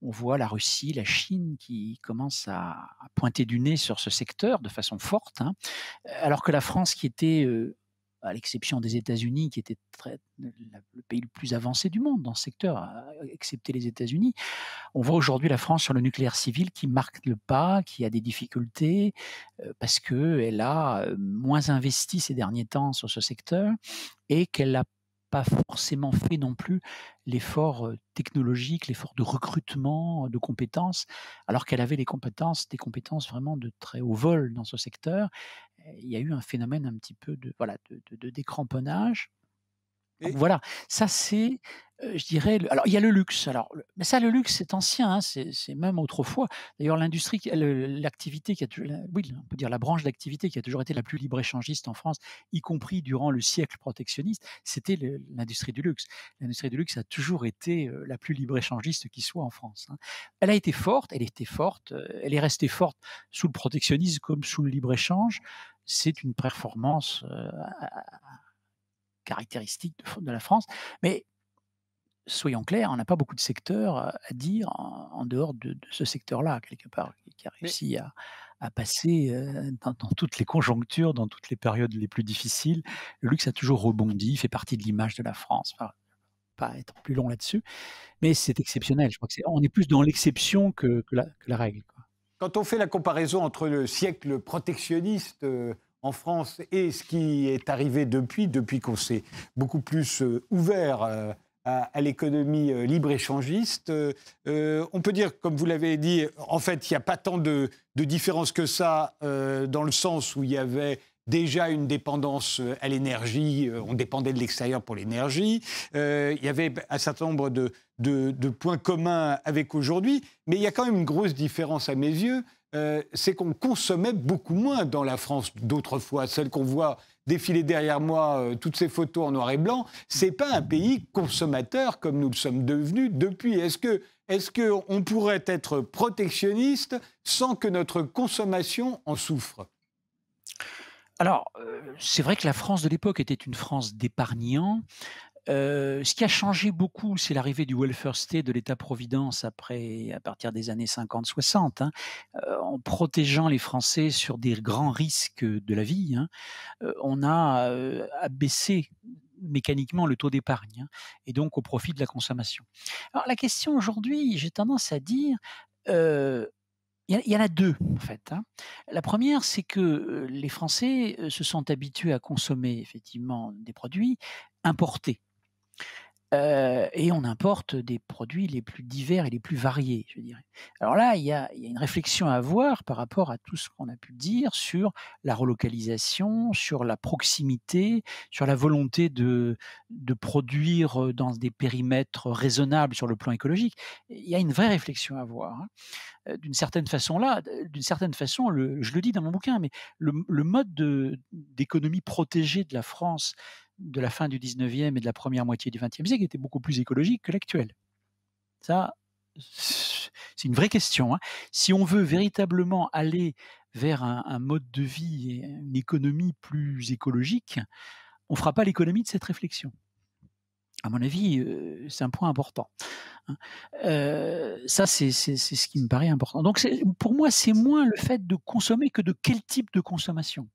Speaker 2: on voit la Russie, la Chine qui commencent à, pointer du nez sur ce secteur de façon forte, hein. alors que la France, qui était à l'exception des États-Unis, qui était le pays le plus avancé du monde dans ce secteur, excepté les États-Unis. On voit aujourd'hui la France sur le nucléaire civil qui marque le pas, qui a des difficultés, euh, parce qu'elle a euh, moins investi ces derniers temps sur ce secteur et qu'elle n'a pas forcément fait non plus l'effort technologique, l'effort de recrutement, de compétences, alors qu'elle avait les compétences, des compétences vraiment de très haut vol dans ce secteur il y a eu un phénomène un petit peu de, voilà, de, décramponnage. Voilà, ça c'est, je dirais, alors il y a le luxe. Alors, mais ça, le luxe, c'est ancien, hein, c'est même autrefois. D'ailleurs, l'industrie, l'activité qui a, oui, on peut dire la branche d'activité qui a toujours été la plus libre-échangiste en France, y compris durant le siècle protectionniste, c'était l'industrie du luxe. L'industrie du luxe a toujours été la plus libre-échangiste qui soit en France. Hein. Elle a été forte, elle était forte, elle est restée forte sous le protectionnisme comme sous le libre-échange c'est une performance caractéristique de, la France. Mais soyons clairs, on n'a pas beaucoup de secteurs à dire en, dehors de, ce secteur-là, quelque part, qui a réussi à, passer dans, toutes les conjonctures, dans toutes les périodes les plus difficiles. Le luxe a toujours rebondi, fait partie de l'image de la France. pas être plus long là-dessus, mais c'est exceptionnel. Je crois que on est plus dans l'exception que, la, règle.
Speaker 1: Quand on fait la comparaison entre le siècle protectionniste euh, en France et ce qui est arrivé depuis, depuis qu'on s'est beaucoup plus euh, ouvert euh, à, l'économie libre-échangiste, on peut dire, comme vous l'avez dit, en fait, il n'y a pas tant de, différence que ça dans le sens où il y avait déjà une dépendance à l'énergie, on dépendait de l'extérieur pour l'énergie, il y avait un certain nombre de, points communs avec aujourd'hui, mais il y a quand même une grosse différence à mes yeux, euh, c'est qu'on consommait beaucoup moins dans la France d'autrefois. Celle qu'on voit défiler derrière moi, euh, toutes ces photos en noir et blanc, c'est pas un pays consommateur comme nous le sommes devenus depuis. Est-ce que est-ce qu'on pourrait être protectionniste sans que notre consommation en souffre?
Speaker 2: Alors, euh, c'est vrai que la France de l'époque était une France d'épargnants, ce qui a changé beaucoup, c'est l'arrivée du welfare state, de l'État-providence après, à partir des années 50-60, hein. en protégeant les Français sur des grands risques de la vie. Hein. on a abaissé mécaniquement le taux d'épargne, hein, et donc au profit de la consommation. Alors la question aujourd'hui, j'ai tendance à dire, il y, en a deux en fait. La première, c'est que les Français se sont habitués à consommer effectivement des produits importés et on importe des produits les plus divers et les plus variés, je dirais. Alors là, il y a, une réflexion à avoir par rapport à tout ce qu'on a pu dire sur la relocalisation, sur la proximité, sur la volonté de, produire dans des périmètres raisonnables sur le plan écologique. Il y a une vraie réflexion à avoir. Hein. D'une certaine façon, là, d'une certaine façon, je le dis dans mon bouquin, mais le mode d'économie protégée de la France de la fin du 19e et de la première moitié du 20e siècle était beaucoup plus écologique que l'actuel. Ça, c'est une vraie question. Hein. Si on veut véritablement aller vers un, mode de vie et une économie plus écologique, on ne fera pas l'économie de cette réflexion. À mon avis, euh, c'est un point important. Hein. Euh, ça, c'est ce qui me paraît important. Donc, pour moi, c'est moins le fait de consommer que de quel type de consommation.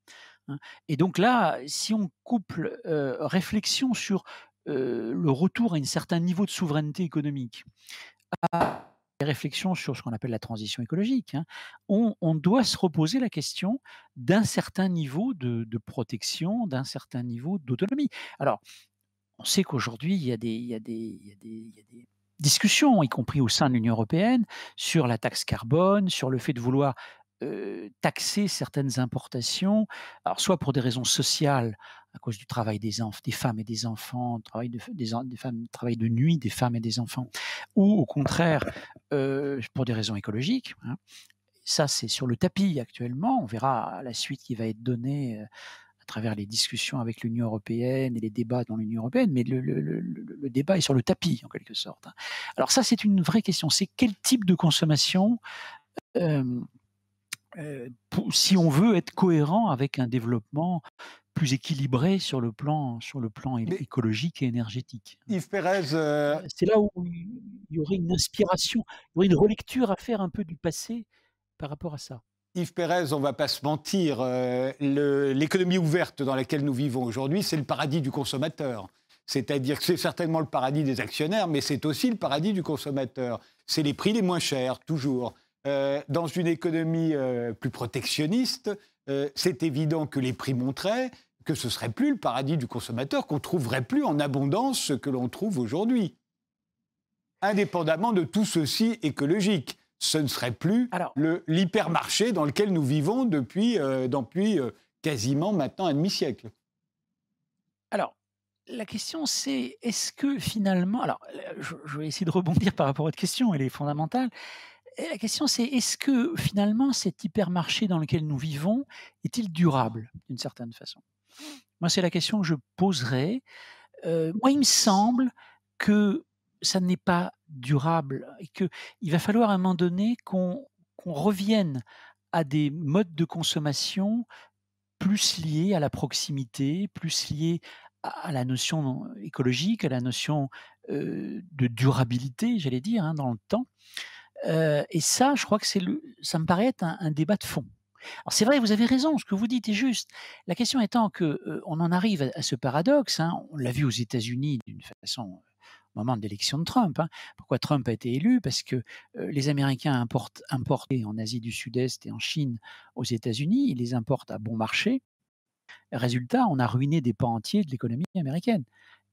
Speaker 2: Hein. Et donc là, si on couple réflexion sur le retour à un certain niveau de souveraineté économique, à réflexions sur ce qu'on appelle la transition écologique, hein, on, doit se reposer la question d'un certain niveau de, protection, d'un certain niveau d'autonomie. Alors, on sait qu'aujourd'hui, il, y a des discussions, y compris au sein de l'Union européenne, sur la taxe carbone, sur le fait de vouloir taxer certaines importations, alors soit pour des raisons sociales, à cause du travail des, des femmes et des enfants, travail de, des, femmes, travail de nuit des femmes et des enfants, ou au contraire pour des raisons écologiques. Hein. Ça, c'est sur le tapis actuellement. On verra la suite qui va être donnée à travers les discussions avec l'Union européenne et les débats dans l'Union européenne, mais le, le, débat est sur le tapis en quelque sorte. Hein. Alors ça, c'est une vraie question. C'est quel type de consommation si on veut être cohérent avec un développement plus équilibré sur le plan, sur le plan écologique et énergétique.
Speaker 1: Yves Pérez.
Speaker 2: C'est là où il y aurait une inspiration, il y aurait une relecture à faire un peu du passé par rapport à ça.
Speaker 1: Yves Pérez, on ne va pas se mentir, l'économie ouverte dans laquelle nous vivons aujourd'hui, c'est le paradis du consommateur. C'est-à-dire que c'est certainement le paradis des actionnaires, mais c'est aussi le paradis du consommateur. C'est les prix les moins chers, toujours. Euh, dans une économie euh, plus protectionniste, euh, c'est évident que les prix montraient que ce serait plus le paradis du consommateur, qu'on trouverait plus en abondance ce que l'on trouve aujourd'hui. Indépendamment de tout ceci écologique, ce ne serait plus l'hypermarché dans lequel nous vivons depuis, depuis quasiment maintenant un demi-siècle.
Speaker 2: Alors, la question, c'est est-ce que finalement, alors je, je, vais essayer de rebondir par rapport à votre question, elle est fondamentale la question, c'est est-ce que finalement cet hypermarché dans lequel nous vivons est-il durable d'une certaine façon? Moi, c'est la question que je poserais. Euh, moi, il me semble que ça n'est pas durable et qu'il va falloir à un moment donné qu'on revienne à des modes de consommation plus liés à la proximité, plus liés à, la notion écologique, à la notion euh, de durabilité, j'allais dire, hein, dans le temps et ça, je crois que c'est ça me paraît être un, débat de fond. Alors c'est vrai, vous avez raison, ce que vous dites est juste. La question étant que on en arrive à, ce paradoxe. Hein, on l'a vu aux États-Unis d'une façon au moment de l'élection de Trump. Hein. Pourquoi Trump a été élu? Parce que les Américains importent, en Asie du Sud-Est et en Chine aux États-Unis, ils les importent à bon marché. Résultat, on a ruiné des pans entiers de l'économie américaine.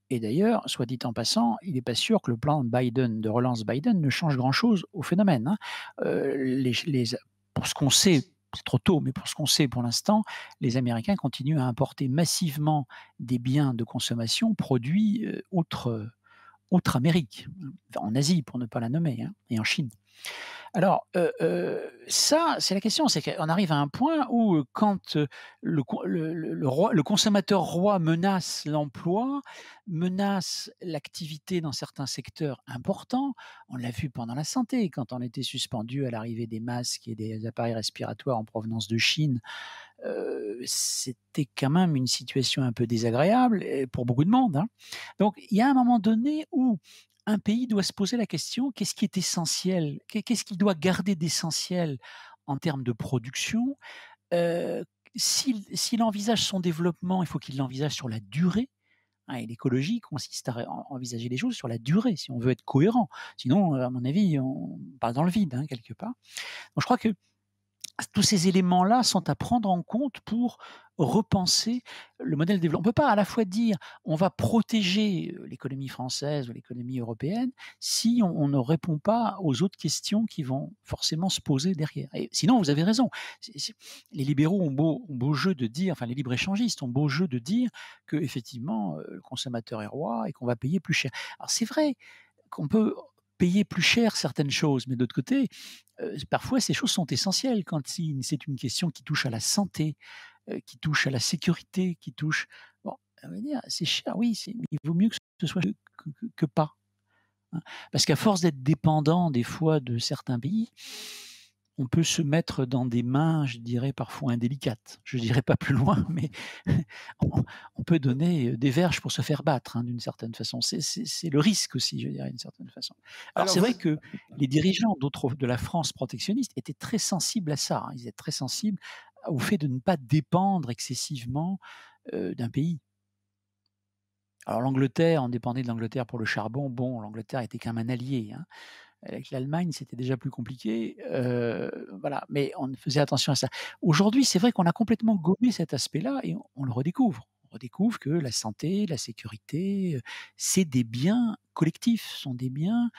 Speaker 2: Et d'ailleurs, soit dit en passant, il n'est pas sûr que le plan Biden, de relance Biden ne change grand-chose au phénomène. Hein. pour ce qu'on sait, c'est trop tôt, mais pour ce qu'on sait pour l'instant, les Américains continuent à importer massivement des biens de consommation produits outre, outre Amérique, en Asie pour ne pas la nommer, hein, et en Chine. Alors, ça, c'est la question. C'est qu'on arrive à un point où, quand le, consommateur roi menace l'emploi, menace l'activité dans certains secteurs importants, on l'a vu pendant la santé, quand on était suspendu à l'arrivée des masques et des appareils respiratoires en provenance de Chine, c'était quand même une situation un peu désagréable pour beaucoup de monde. Hein. Donc, il y a un moment donné où un pays doit se poser la question qu'est-ce qui est essentiel? Qu'est-ce qu'il doit garder d'essentiel en termes de production? S'il envisage son développement, il faut qu'il l'envisage sur la durée. Hein, et l'écologie consiste à envisager les choses sur la durée, si on veut être cohérent. Sinon, à mon avis, on parle dans le vide, hein, quelque part. Donc, je crois que tous ces éléments-là sont à prendre en compte pour repenser le modèle de développement. On ne peut pas à la fois dire on va protéger l'économie française ou l'économie européenne si on, ne répond pas aux autres questions qui vont forcément se poser derrière. Et sinon, vous avez raison. Les libéraux ont beau, beau jeu de dire, enfin les libre-échangistes ont beau jeu de dire que effectivement le consommateur est roi et qu'on va payer plus cher. Alors c'est vrai qu'on peut payer plus cher certaines choses, mais d'autre côté, parfois ces choses sont essentielles quand c'est une question qui touche à la santé, qui touche à la sécurité, qui touche. Bon, c'est cher, oui, mais il vaut mieux que ce soit que, pas. Hein. Parce qu'à force d'être dépendant des fois de certains pays, on peut se mettre dans des mains, je dirais, parfois indélicates. Je ne dirais pas plus loin, mais on, peut donner euh, des verges pour se faire battre, hein, d'une certaine façon. C'est le risque aussi, je dirais, d'une certaine façon. Alors, c'est vrai que les dirigeants de la France protectionniste étaient très sensibles à ça. Hein. Ils étaient très sensibles au fait de ne pas dépendre excessivement d'un pays. Alors l'Angleterre, on dépendait de l'Angleterre pour le charbon. Bon, l'Angleterre était quand même un allié. Hein. Avec l'Allemagne, c'était déjà plus compliqué. voilà, mais on faisait attention à ça. Aujourd'hui, c'est vrai qu'on a complètement gommé cet aspect-là et on, le redécouvre. On redécouvre que la santé, la sécurité, c'est des biens collectifs, sont des biens.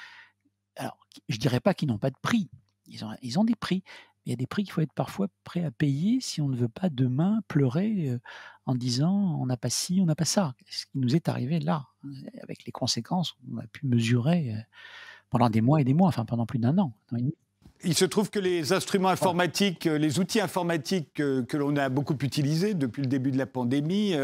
Speaker 2: Alors, je dirais pas qu'ils n'ont pas de prix. Ils ont, ils ont des prix, il y a des prix qu'il faut être parfois prêt à payer si on ne veut pas demain pleurer en disant on n'a pas ci, on n'a pas ça. Ce qui nous est arrivé là, avec les conséquences qu'on a pu mesurer pendant des mois et des mois, enfin pendant plus d'un an.
Speaker 1: Il se trouve que les instruments informatiques, les outils informatiques que, l'on a beaucoup utilisés depuis le début de la pandémie,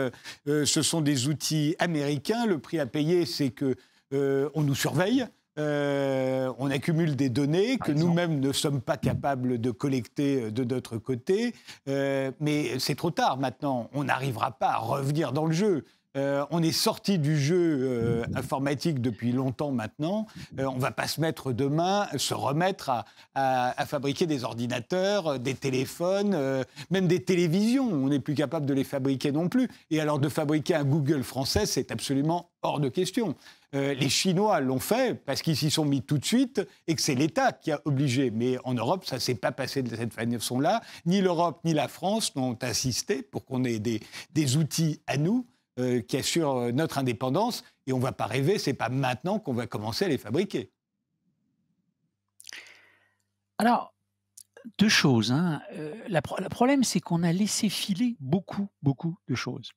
Speaker 1: ce sont des outils américains. Le prix à payer, c'est que on nous surveille. on accumule des données que nous-mêmes ne sommes pas capables de collecter de notre côté. mais c'est trop tard maintenant. On n'arrivera pas à revenir dans le jeu. Euh, on est sorti du jeu euh, informatique depuis longtemps maintenant. Euh, on ne va pas se mettre demain, se remettre à, fabriquer des ordinateurs, des téléphones, même des télévisions. On n'est plus capable de les fabriquer non plus. Et alors de fabriquer un Google français, c'est absolument hors de question. les Chinois l'ont fait parce qu'ils s'y sont mis tout de suite et que c'est l'État qui a obligé. Mais en Europe, ça ne s'est pas passé de cette façon-là. Ni l'Europe ni la France n'ont insisté pour qu'on ait des outils à nous. Euh, qui assurent euh, notre indépendance. Et on ne va pas rêver, ce n'est pas maintenant qu'on va commencer à les fabriquer.
Speaker 2: Alors, deux choses. Hein. Euh, le problème, c'est qu'on a laissé filer beaucoup, beaucoup de choses.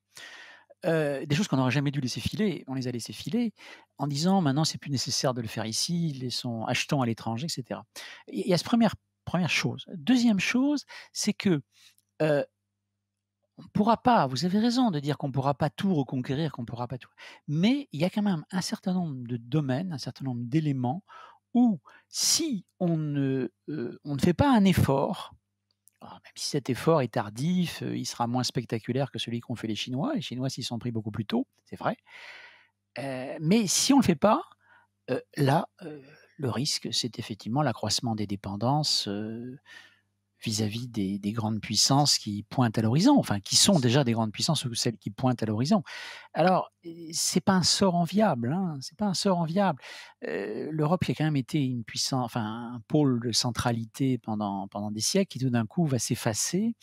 Speaker 2: des choses qu'on n'aurait jamais dû laisser filer, on les a laissées filer en disant maintenant c'est plus nécessaire de le faire ici, laissons, achetons à l'étranger, etc. Il y a cette première, première chose. Deuxième chose, c'est que on ne pourra pas, vous avez raison de dire qu'on ne pourra pas tout reconquérir, qu'on ne pourra pas tout. Mais il y a quand même un certain nombre de domaines, un certain nombre d'éléments où si on ne, euh, on ne fait pas un effort, même si cet effort est tardif, euh, il sera moins spectaculaire que celui qu'ont fait les Chinois. Les Chinois s'y sont pris beaucoup plus tôt, c'est vrai. Euh, mais si on ne le fait pas, là, le risque, c'est effectivement l'accroissement des dépendances vis-à-vis des, grandes puissances qui pointent à l'horizon, enfin qui sont déjà des grandes puissances ou celles qui pointent à l'horizon. Alors, c'est pas un sort enviable, hein, c'est pas un sort enviable. Euh, L'Europe qui a quand même été une puissance, enfin un pôle de centralité pendant pendant des siècles, qui tout d'un coup va s'effacer.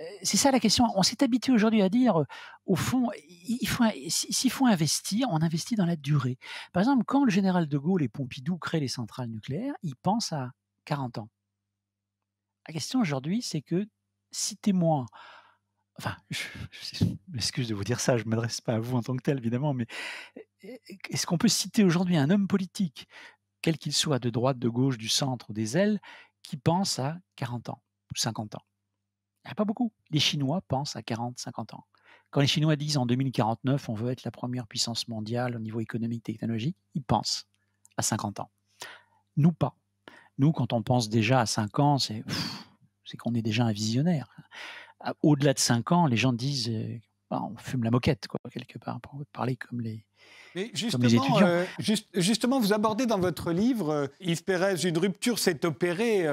Speaker 2: Euh, c'est ça la question. On s'est habitué aujourd'hui à dire, au fond, il faut, s'il faut investir, on investit dans la durée. Par exemple, quand le général de Gaulle et Pompidou créent les centrales nucléaires, ils pensent à 40 ans. La question aujourd'hui, c'est que citez-moi, enfin, je, m'excuse de vous dire ça, je ne m'adresse pas à vous en tant que tel, évidemment, mais est-ce qu'on peut citer aujourd'hui un homme politique, quel qu'il soit, de droite, de gauche, du centre ou des ailes, qui pense à 40 ans ou 50 ans? Il n'y a pas beaucoup. Les Chinois pensent à 40, 50 ans. Quand les Chinois disent en 2049, on veut être la première puissance mondiale au niveau économique, technologique, ils pensent à 50 ans. Nous pas. Nous, quand on pense déjà à 5 ans, c'est qu'on est déjà un visionnaire. Au-delà de 5 ans, les gens disent euh, bah, on fume la moquette, quoi, quelque part, pour parler comme les,
Speaker 1: justement, euh, justement, vous abordez dans votre livre, euh, Yves Pérez, une rupture s'est opérée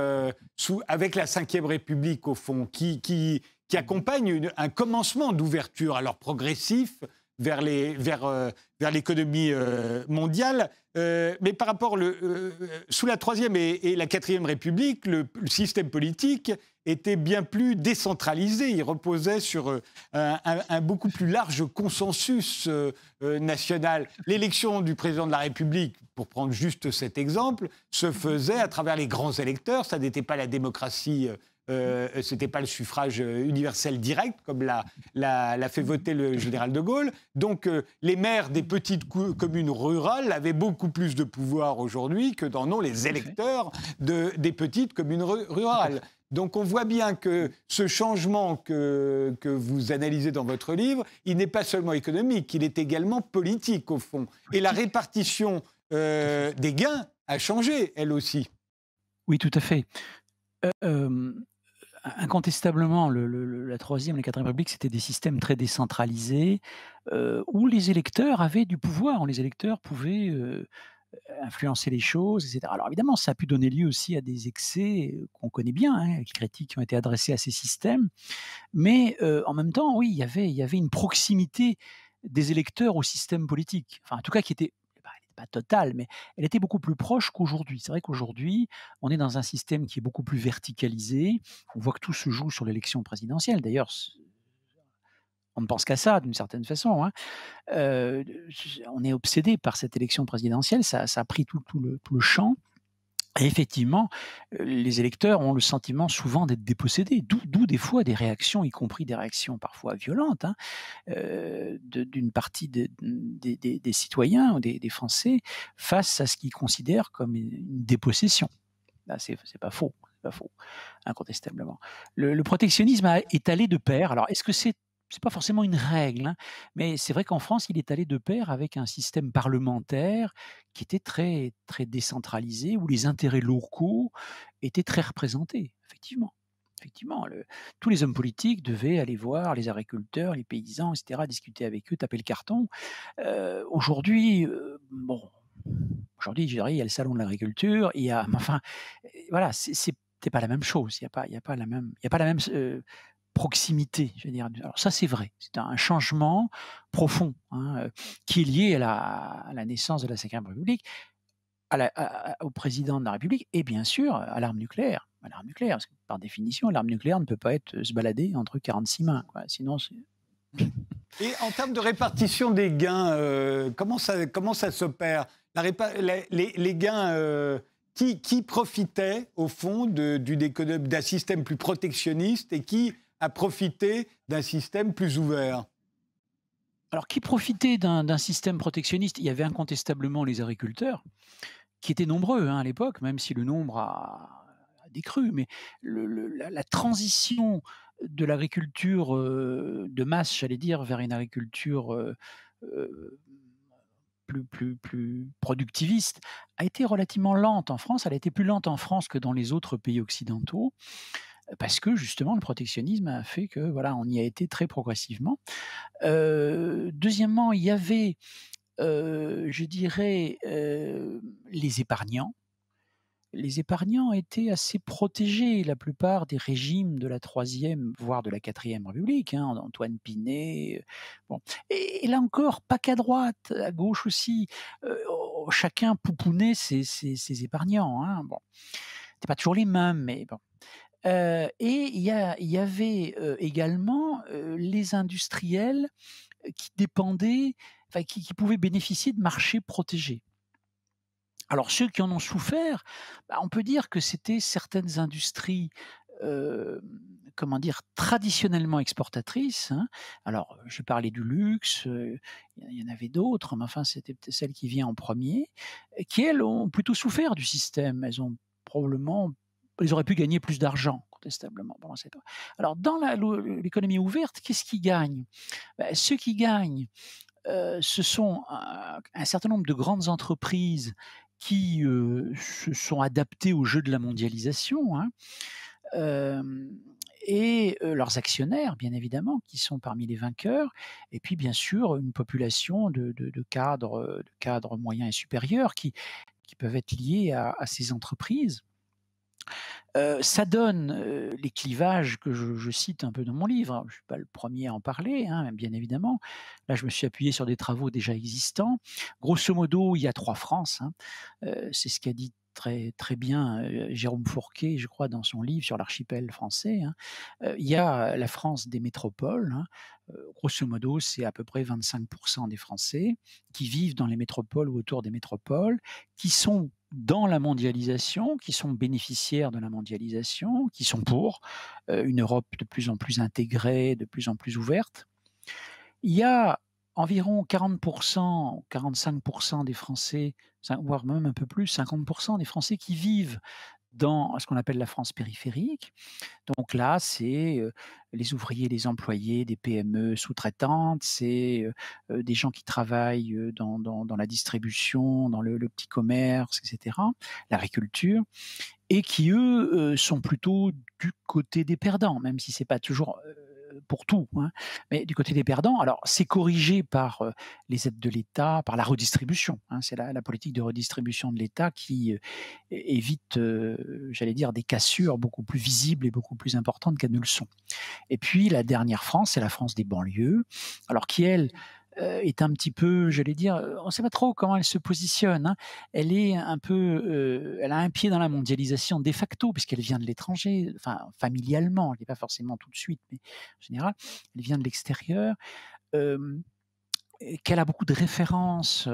Speaker 1: sous, avec la Ve République, au fond, qui, qui, qui accompagne un commencement d'ouverture, alors progressif, vers l'économie vers mondiale. Euh, mais par rapport, euh, sous la Troisième et, la Quatrième République, le, système politique était bien plus décentralisé. Il reposait sur euh, un, beaucoup plus large consensus national. L'élection du président de la République, pour prendre juste cet exemple, se faisait à travers les grands électeurs. Ça n'était pas la démocratie euh, ce n'était pas le suffrage euh, universel direct, comme l'a fait voter le général de Gaulle. Donc euh, les maires des petites communes rurales avaient beaucoup plus de pouvoir aujourd'hui que dans ont les électeurs de, des petites communes rurales. Donc on voit bien que ce changement que, que vous analysez dans votre livre, il n'est pas seulement économique, il est également politique au fond. Et la répartition des gains a changé, elle aussi.
Speaker 2: Oui, tout à fait incontestablement, la Troisième et la Quatrième République, c'était des systèmes très décentralisés euh, où les électeurs avaient du pouvoir, où les électeurs pouvaient euh, influencer les choses, etc. Alors évidemment, ça a pu donner lieu aussi à des excès euh, qu'on connaît bien, hein, les critiques qui ont été adressées à ces systèmes, mais en même temps, oui, il y avait, il y avait une proximité des électeurs au système politique, enfin en tout cas qui était pas totale, mais elle était beaucoup plus proche qu'aujourd'hui. C'est vrai qu'aujourd'hui, on est dans un système qui est beaucoup plus verticalisé. On voit que tout se joue sur l'élection présidentielle. D'ailleurs, on ne pense qu'à ça d'une certaine façon. Hein. Euh, on est obsédé par cette élection présidentielle. Ça, a pris tout, le, tout le champ. Effectivement, les électeurs ont le sentiment souvent d'être dépossédés, d'où des fois des réactions, y compris des réactions parfois violentes, hein, d'une partie des, citoyens ou des, Français face à ce qu'ils considèrent comme une dépossession. Là, c'est pas faux, pas faux, incontestablement. Le, protectionnisme est allé de pair. Alors, est-ce que c'est c'est pas forcément une règle, hein, mais c'est vrai qu'en France, il est allé de pair avec un système parlementaire qui était très, très décentralisé, où les intérêts locaux étaient très représentés, effectivement. Effectivement, tous les hommes politiques devaient aller voir les agriculteurs, les paysans, etc., discuter avec eux, taper le carton. Euh, aujourd'hui, euh, bon, aujourd'hui, il y a le salon de l'agriculture, il y a, enfin, voilà, c'est pas la même chose. Il n'y a pas, y a pas la même, il y a pas la même euh, proximité, je veux dire. Alors ça, c'est vrai. C'est un changement profond hein, euh, qui est lié à la, naissance de la Cinquième République, au président de la République et bien sûr à l'arme nucléaire. À l'arme nucléaire, parce que par définition, l'arme nucléaire ne peut pas être se balader entre 46 mains. Quoi. Sinon, c'est...
Speaker 1: Et en termes de répartition des gains, euh, comment, ça, comment ça s'opère les, les, gains, euh, qui profitaient au fond d'un système plus protectionniste et qui à profiter d'un système plus ouvert
Speaker 2: alors, qui profitait d'un système protectionniste? Il y avait incontestablement les agriculteurs, qui étaient nombreux hein, à l'époque, même si le nombre a, décru. Mais la, transition de l'agriculture euh, de masse, j'allais dire, vers une agriculture euh, euh, plus, plus, plus productiviste, a été relativement lente en France. Elle a été plus lente en France que dans les autres pays occidentaux parce que justement le protectionnisme a fait que voilà, on y a été très progressivement. deuxièmement, il y avait, je dirais, les épargnants. Les épargnants étaient assez protégés. La plupart des régimes de la troisième, voire de la quatrième République, hein, Antoine Pinet. Bon. Et, là encore, pas qu'à droite, à gauche aussi. chacun poupounait ses, ses, épargnants. Hein, bon. C'était pas toujours les mêmes, mais bon et il y, avait également les industriels qui dépendaient, enfin, qui, pouvaient bénéficier de marchés protégés. Alors ceux qui en ont souffert, bah, on peut dire que c'était certaines industries comment dire, traditionnellement exportatrices. Hein. Alors, je parlais du luxe, il y en avait d'autres, mais enfin, c'était celle qui vient en premier, qui, elles, ont plutôt souffert du système. Elles ont probablement ils auraient pu gagner plus d'argent, contestablement. Alors, dans l'économie ouverte, qu'est-ce qui gagne ben, Ceux qui gagnent, euh, ce sont un, certain nombre de grandes entreprises qui euh, se sont adaptées au jeu de la mondialisation. Hein, euh, et leurs actionnaires, bien évidemment, qui sont parmi les vainqueurs, et puis bien sûr une population de, cadres, de cadres moyens et supérieurs qui peuvent être liés à ces entreprises ça donne les clivages que je, cite un peu dans mon livre. Je ne suis pas le premier à en parler, hein, bien évidemment. Là, je me suis appuyé sur des travaux déjà existants. Grosso modo, il y a trois France. Hein. C'est ce qu'a dit très, très bien Jérôme Fourquet, je crois, dans son livre sur l'archipel français. Hein. il y a la France des métropoles. Grosso modo, c'est à peu près 25% des Français qui vivent dans les métropoles ou autour des métropoles, qui sont dans la mondialisation, qui sont bénéficiaires de la mondialisation, qui sont pour une Europe de plus en plus intégrée, de plus en plus ouverte. Il y a environ 40%, 45% des Français, voire même un peu plus, 50% des Français qui vivent dans ce qu'on appelle la France périphérique. Donc là, c'est les ouvriers, les employés des PME sous-traitantes, c'est des gens qui travaillent dans, la distribution, dans le, le, petit commerce, etc., l'agriculture, et qui, eux, sont plutôt du côté des perdants, même si c'est pas toujours pour tout. Hein. Mais du côté des perdants, alors c'est corrigé par les aides de l'État, par la redistribution. Hein. C'est la, politique de redistribution de l'État qui évite, j'allais dire, des cassures beaucoup plus visibles et beaucoup plus importantes qu'elles ne le sont. Et puis la dernière France, c'est la France des banlieues, alors qui elle euh, est un petit peu, j'allais dire, euh, on ne sait pas trop comment elle se positionne. Hein. Elle est un peu, euh, elle a un pied dans la mondialisation de facto puisqu'elle vient de l'étranger, enfin familialement, elle n'est pas forcément tout de suite, mais en général, elle vient de l'extérieur. qu'elle a beaucoup de références,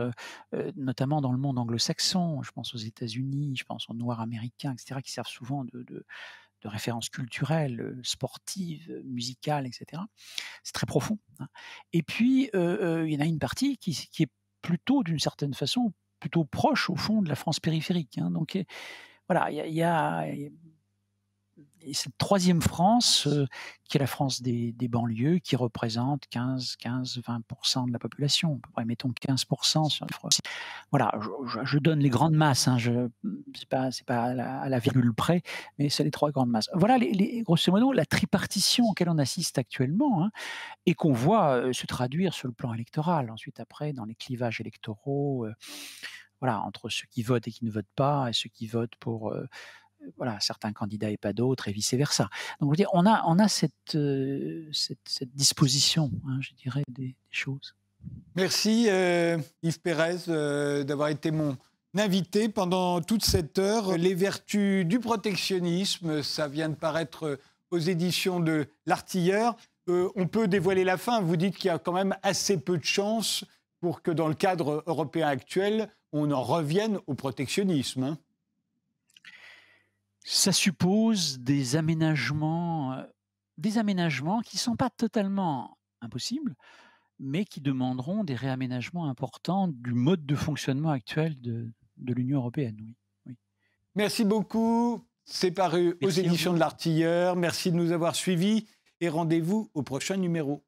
Speaker 2: notamment dans le monde anglo-saxon, je pense aux États-Unis, je pense aux Noirs américains, etc., qui servent souvent de références culturelles, sportives, musicales, etc. C'est très profond. Hein. Et puis, il y en a une partie qui, est plutôt, d'une certaine façon, plutôt proche, au fond, de la France périphérique. Hein. Donc, voilà, il y a, cette troisième France, euh, qui est la France des, banlieues, qui représente 15, 15, 20% de la population, à peu près, mettons 15% sur Voilà, je, donne les grandes masses, hein, je c'est pas, pas à la, virgule près, mais c'est les trois grandes masses. Voilà, les, grosso modo, la tripartition auquel on assiste actuellement, hein, et qu'on voit euh, se traduire sur le plan électoral, ensuite après dans les clivages électoraux, euh, voilà, entre ceux qui votent et qui ne votent pas, et ceux qui votent pour voilà, certains candidats et pas d'autres, et vice-versa. Donc, on a, on a cette, euh, cette, disposition, hein, je dirais, des, choses.
Speaker 1: Merci euh, Yves Pérez euh, d'avoir été mon invité pendant toute cette heure. Les vertus du protectionnisme, ça vient de paraître aux éditions de L'Artilleur. on peut dévoiler la fin. Vous dites qu'il y a quand même assez peu de chances pour que dans le cadre européen actuel, on en revienne au protectionnisme. Hein.
Speaker 2: Ça suppose des aménagements, euh, des aménagements qui ne sont pas totalement impossibles, mais qui demanderont des réaménagements importants du mode de fonctionnement actuel de, l'Union européenne. Oui,
Speaker 1: Merci beaucoup. C'est paru aux éditions de l'Artilleur. Merci de nous avoir suivis et rendez-vous au prochain numéro.